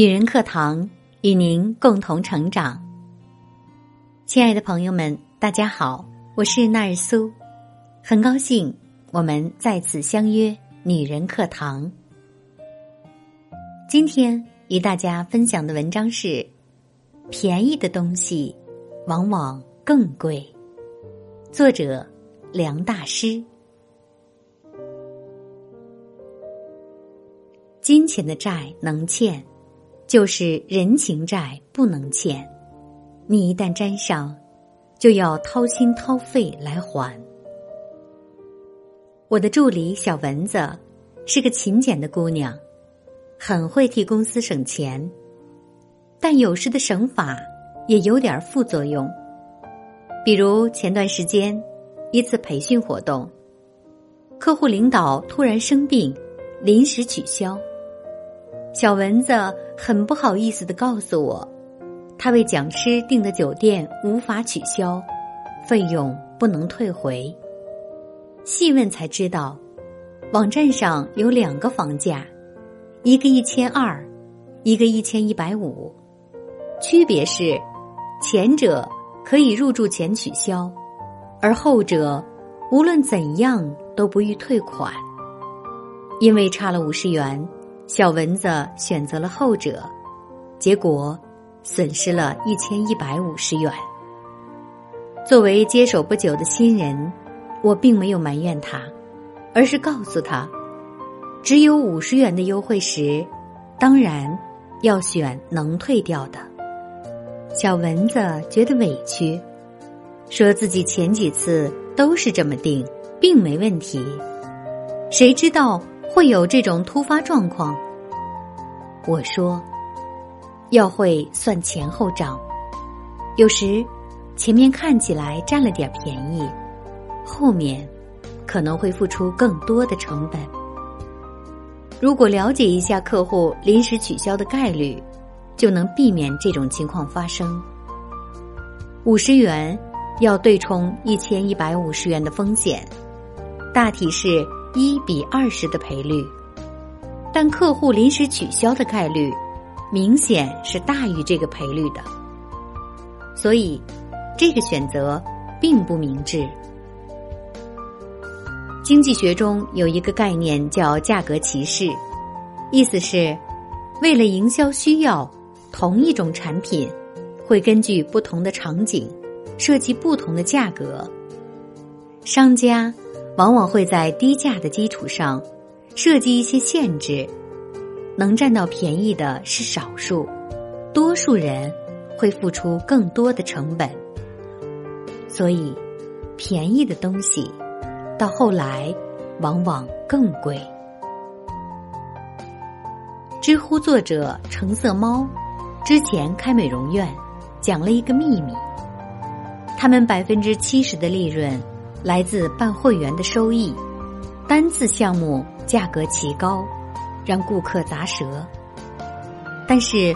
女人课堂与您共同成长。亲爱的朋友们，大家好，我是纳日苏，很高兴我们再次相约女人课堂。今天与大家分享的文章是：便宜的东西往往更贵。作者梁大师。金钱的债能欠，就是人情债不能欠。你一旦沾上，就要掏心掏肺来还。我的助理小蚊子是个勤俭的姑娘，很会替公司省钱，但有时的省法也有点副作用。比如前段时间一次培训活动，客户领导突然生病，临时取消。小蚊子很不好意思的告诉我，他为讲师订的酒店无法取消，费用不能退回。细问才知道，网站上有两个房价，一个一千二，一个一千一百五，区别是，前者可以入住前取消，而后者无论怎样都不予退款，因为差了五十元。小蚊子选择了后者，结果损失了一千一百五十元。作为接手不久的新人，我并没有埋怨他，而是告诉他，只有五十元的优惠时，当然要选能退掉的。小蚊子觉得委屈，说自己前几次都是这么定，并没问题，谁知道？会有这种突发状况，我说要会算前后账，有时前面看起来占了点便宜，后面可能会付出更多的成本。如果了解一下客户临时取消的概率，就能避免这种情况发生。五十元要对冲一千一百五十元的风险，大体是。一比二十的赔率，但客户临时取消的概率明显是大于这个赔率的，所以这个选择并不明智。经济学中有一个概念叫价格歧视，意思是为了营销需要，同一种产品会根据不同的场景设计不同的价格，商家。往往会在低价的基础上设计一些限制，能占到便宜的是少数，多数人会付出更多的成本。所以，便宜的东西到后来往往更贵。知乎作者橙色猫之前开美容院，讲了一个秘密：他们百分之七十的利润。来自办会员的收益，单次项目价格奇高，让顾客砸舌。但是，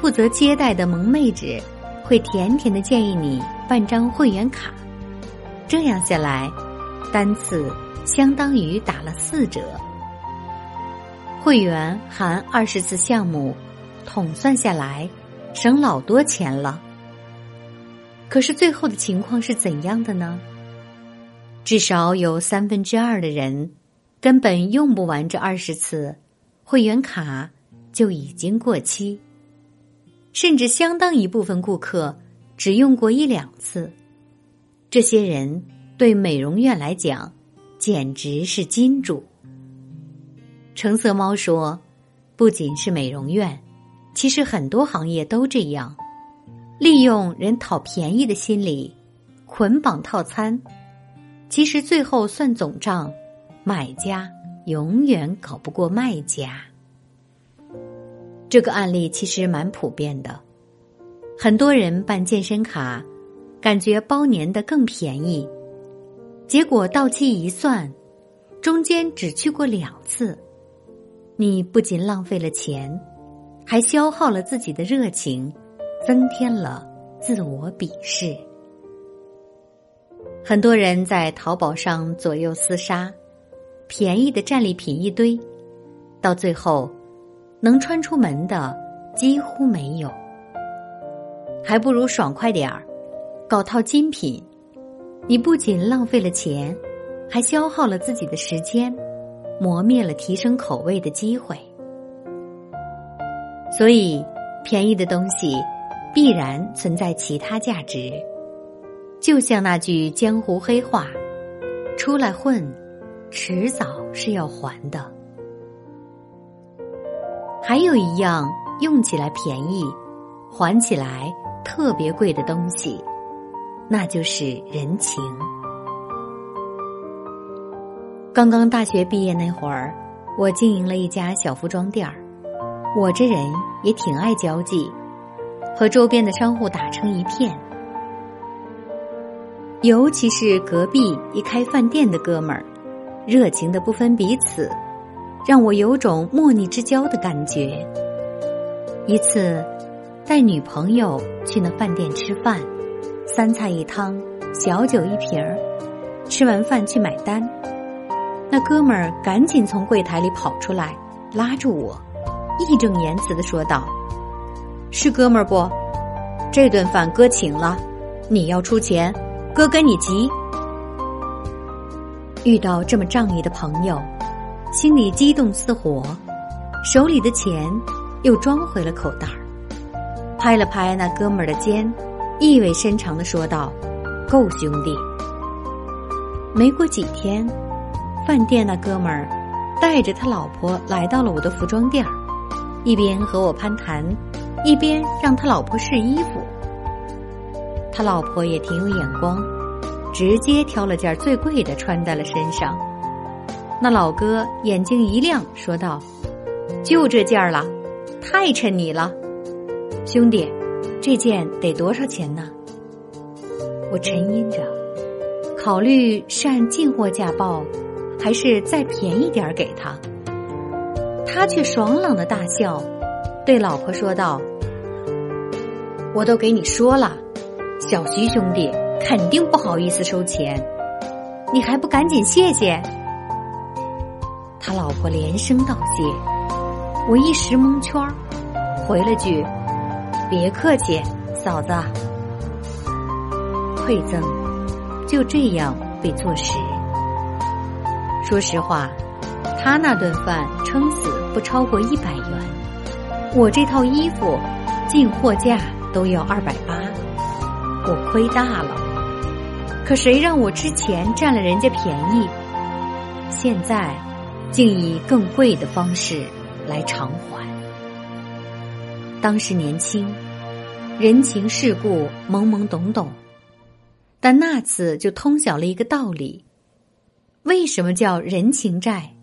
负责接待的萌妹纸会甜甜的建议你办张会员卡，这样下来，单次相当于打了四折。会员含二十次项目，统算下来，省老多钱了。可是最后的情况是怎样的呢？至少有三分之二的人根本用不完这二十次会员卡就已经过期，甚至相当一部分顾客只用过一两次。这些人对美容院来讲简直是金主。橙色猫说：“不仅是美容院，其实很多行业都这样，利用人讨便宜的心理捆绑套餐。”其实最后算总账，买家永远搞不过卖家。这个案例其实蛮普遍的，很多人办健身卡，感觉包年的更便宜，结果到期一算，中间只去过两次，你不仅浪费了钱，还消耗了自己的热情，增添了自我鄙视。很多人在淘宝上左右厮杀，便宜的战利品一堆，到最后能穿出门的几乎没有。还不如爽快点儿，搞套精品。你不仅浪费了钱，还消耗了自己的时间，磨灭了提升口味的机会。所以，便宜的东西必然存在其他价值。就像那句江湖黑话：“出来混，迟早是要还的。”还有一样用起来便宜，还起来特别贵的东西，那就是人情。刚刚大学毕业那会儿，我经营了一家小服装店儿。我这人也挺爱交际，和周边的商户打成一片。尤其是隔壁一开饭店的哥们儿，热情的不分彼此，让我有种莫逆之交的感觉。一次带女朋友去那饭店吃饭，三菜一汤，小酒一瓶儿。吃完饭去买单，那哥们儿赶紧从柜台里跑出来，拉住我，义正言辞的说道：“是哥们儿不？这顿饭哥请了，你要出钱。”哥跟你急，遇到这么仗义的朋友，心里激动似火，手里的钱又装回了口袋儿，拍了拍那哥们儿的肩，意味深长的说道：“够兄弟。”没过几天，饭店那哥们儿带着他老婆来到了我的服装店儿，一边和我攀谈，一边让他老婆试衣服。他老婆也挺有眼光，直接挑了件最贵的穿在了身上。那老哥眼睛一亮，说道：“就这件了，太衬你了，兄弟，这件得多少钱呢？”我沉吟着，考虑是按进货价报，还是再便宜点给他。他却爽朗的大笑，对老婆说道：“我都给你说了。”小徐兄弟肯定不好意思收钱，你还不赶紧谢谢？他老婆连声道谢，我一时蒙圈儿，回了句：“别客气，嫂子。”馈赠就这样被坐实。说实话，他那顿饭撑死不超过一百元，我这套衣服进货价都要二百八。我亏大了，可谁让我之前占了人家便宜，现在竟以更贵的方式来偿还。当时年轻，人情世故懵懵懂懂，但那次就通晓了一个道理：为什么叫人情债？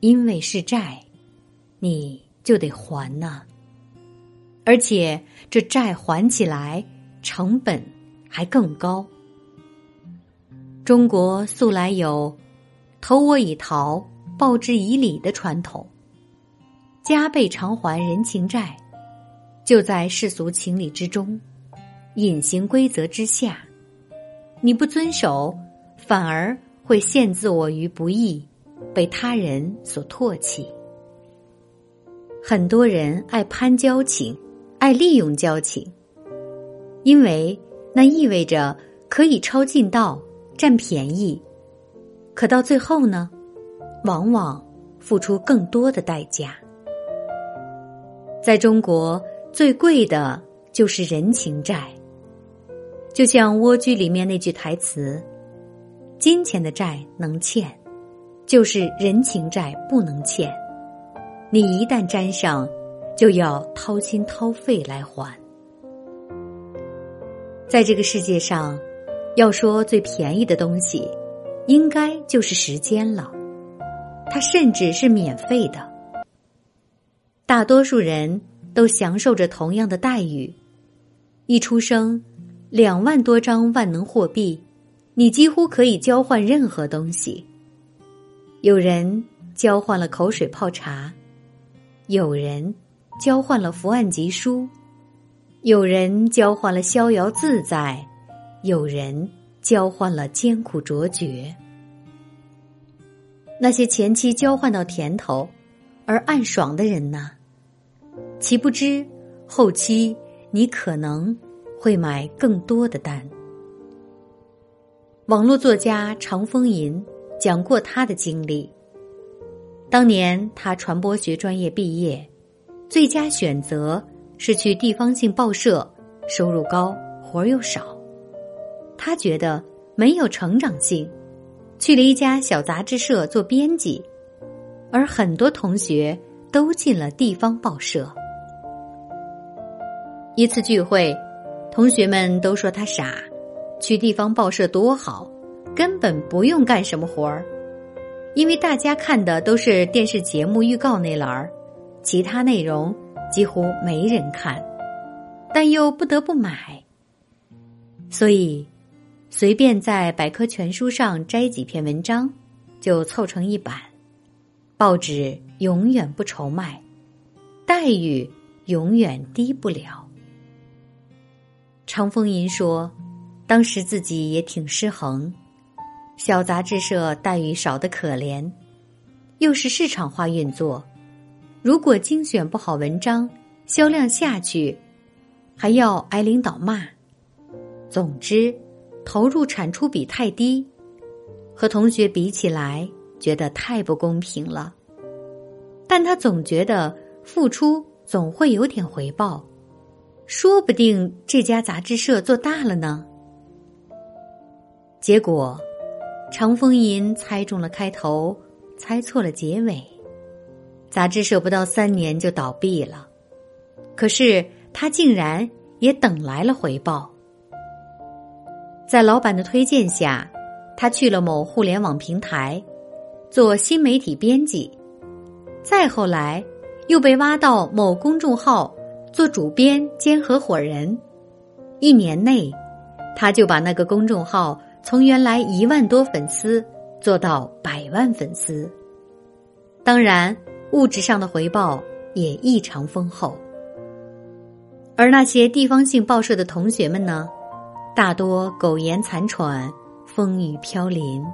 因为是债，你就得还呐，而且这债还起来。成本还更高。中国素来有“投我以桃，报之以李”的传统，加倍偿还人情债，就在世俗情理之中，隐形规则之下。你不遵守，反而会陷自我于不义，被他人所唾弃。很多人爱攀交情，爱利用交情。因为那意味着可以抄近道、占便宜，可到最后呢，往往付出更多的代价。在中国，最贵的就是人情债。就像《蜗居》里面那句台词：“金钱的债能欠，就是人情债不能欠。你一旦沾上，就要掏心掏肺来还。”在这个世界上，要说最便宜的东西，应该就是时间了。它甚至是免费的。大多数人都享受着同样的待遇。一出生，两万多张万能货币，你几乎可以交换任何东西。有人交换了口水泡茶，有人交换了伏案疾书。有人交换了逍遥自在，有人交换了艰苦卓绝。那些前期交换到甜头而暗爽的人呢？岂不知后期你可能会买更多的单。网络作家常风吟讲过他的经历。当年他传播学专业毕业，最佳选择是去地方性报社，收入高，活儿又少。他觉得没有成长性，去了一家小杂志社做编辑，而很多同学都进了地方报社。一次聚会，同学们都说他傻。去地方报社多好，根本不用干什么活儿，因为大家看的都是电视节目预告那栏儿，其他内容几乎没人看，但又不得不买，所以随便在百科全书上摘几篇文章，就凑成一版，报纸永远不愁卖，待遇永远低不了。常风吟说。当时自己也挺失衡，小杂志社待遇少得可怜，又是市场化运作，如果精选不好文章，销量下去，还要挨领导骂。总之，投入产出比太低，和同学比起来，觉得太不公平了。但他总觉得付出总会有点回报，说不定这家杂志社做大了呢。结果，长风吟猜中了开头，猜错了结尾。杂志社不到三年就倒闭了，可是他竟然也等来了回报。在老板的推荐下，他去了某互联网平台做新媒体编辑，再后来又被挖到某公众号做主编兼合伙人。一年内，他就把那个公众号。从原来一万多粉丝做到百万粉丝，当然物质上的回报也异常丰厚。而那些地方性报社的同学们呢，大多苟延残喘，风雨飘零。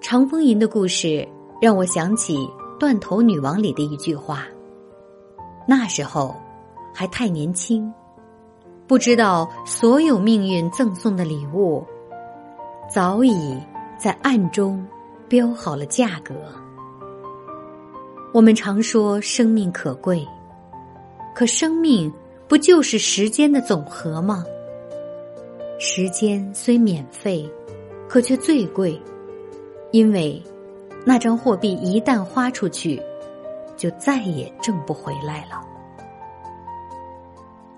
长风吟的故事让我想起《断头女王》里的一句话：那时候还太年轻。不知道所有命运赠送的礼物，早已在暗中标好了价格。我们常说生命可贵，可生命不就是时间的总和吗？时间虽免费，可却最贵，因为那张货币一旦花出去，就再也挣不回来了。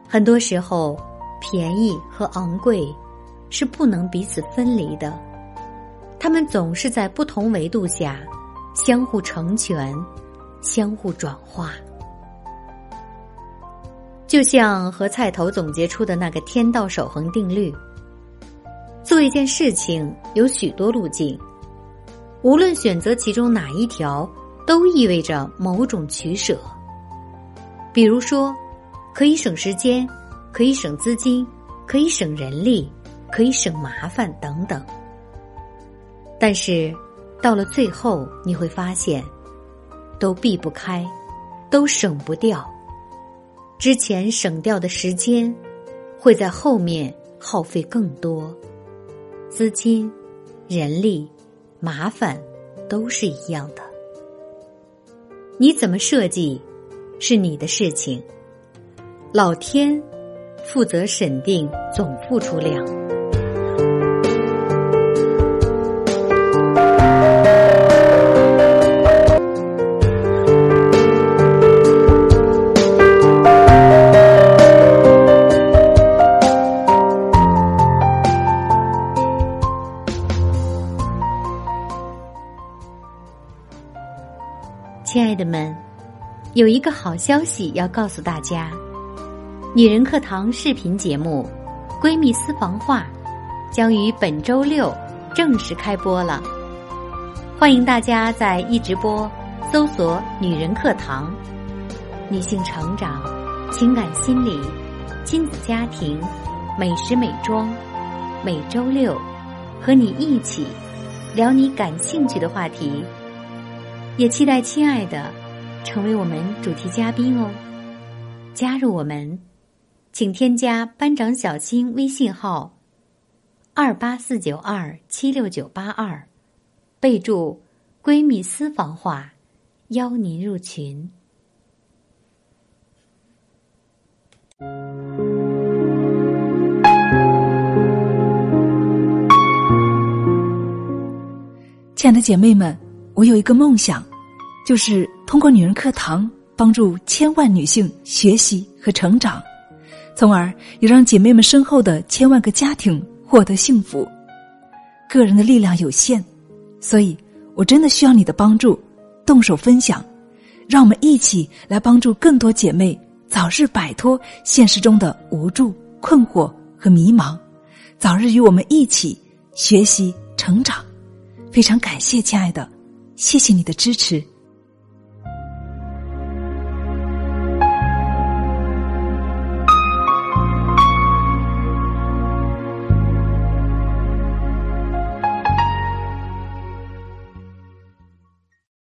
很多时候，便宜和昂贵是不能彼此分离的，他们总是在不同维度下相互成全、相互转化。就像和菜头总结出的那个天道守恒定律：做一件事情有许多路径，无论选择其中哪一条，都意味着某种取舍。比如说。可以省时间，可以省资金，可以省人力，可以省麻烦等等。但是，到了最后，你会发现，都避不开，都省不掉。之前省掉的时间，会在后面耗费更多。资金、人力、麻烦，都是一样的。你怎么设计，是你的事情。老天负责审定总付出量。好消息要告诉大家。女人课堂视频节目《闺蜜私房话》将于本周六正式开播了，欢迎大家在一直播搜索“女人课堂”，女性成长、情感心理、亲子家庭、美食美妆，每周六和你一起聊你感兴趣的话题，也期待亲爱的成为我们主题嘉宾哦。加入我们，请添加班长小新微信号：二八四九二七六九八二，备注“闺蜜私房话”，邀您入群。亲爱的姐妹们，我有一个梦想，就是通过女人课堂帮助千万女性学习和成长，从而也让姐妹们身后的千万个家庭获得幸福。个人的力量有限，所以我真的需要你的帮助，动手分享，让我们一起来帮助更多姐妹早日摆脱现实中的无助、困惑和迷茫，早日与我们一起学习成长。非常感谢，亲爱的，谢谢你的支持。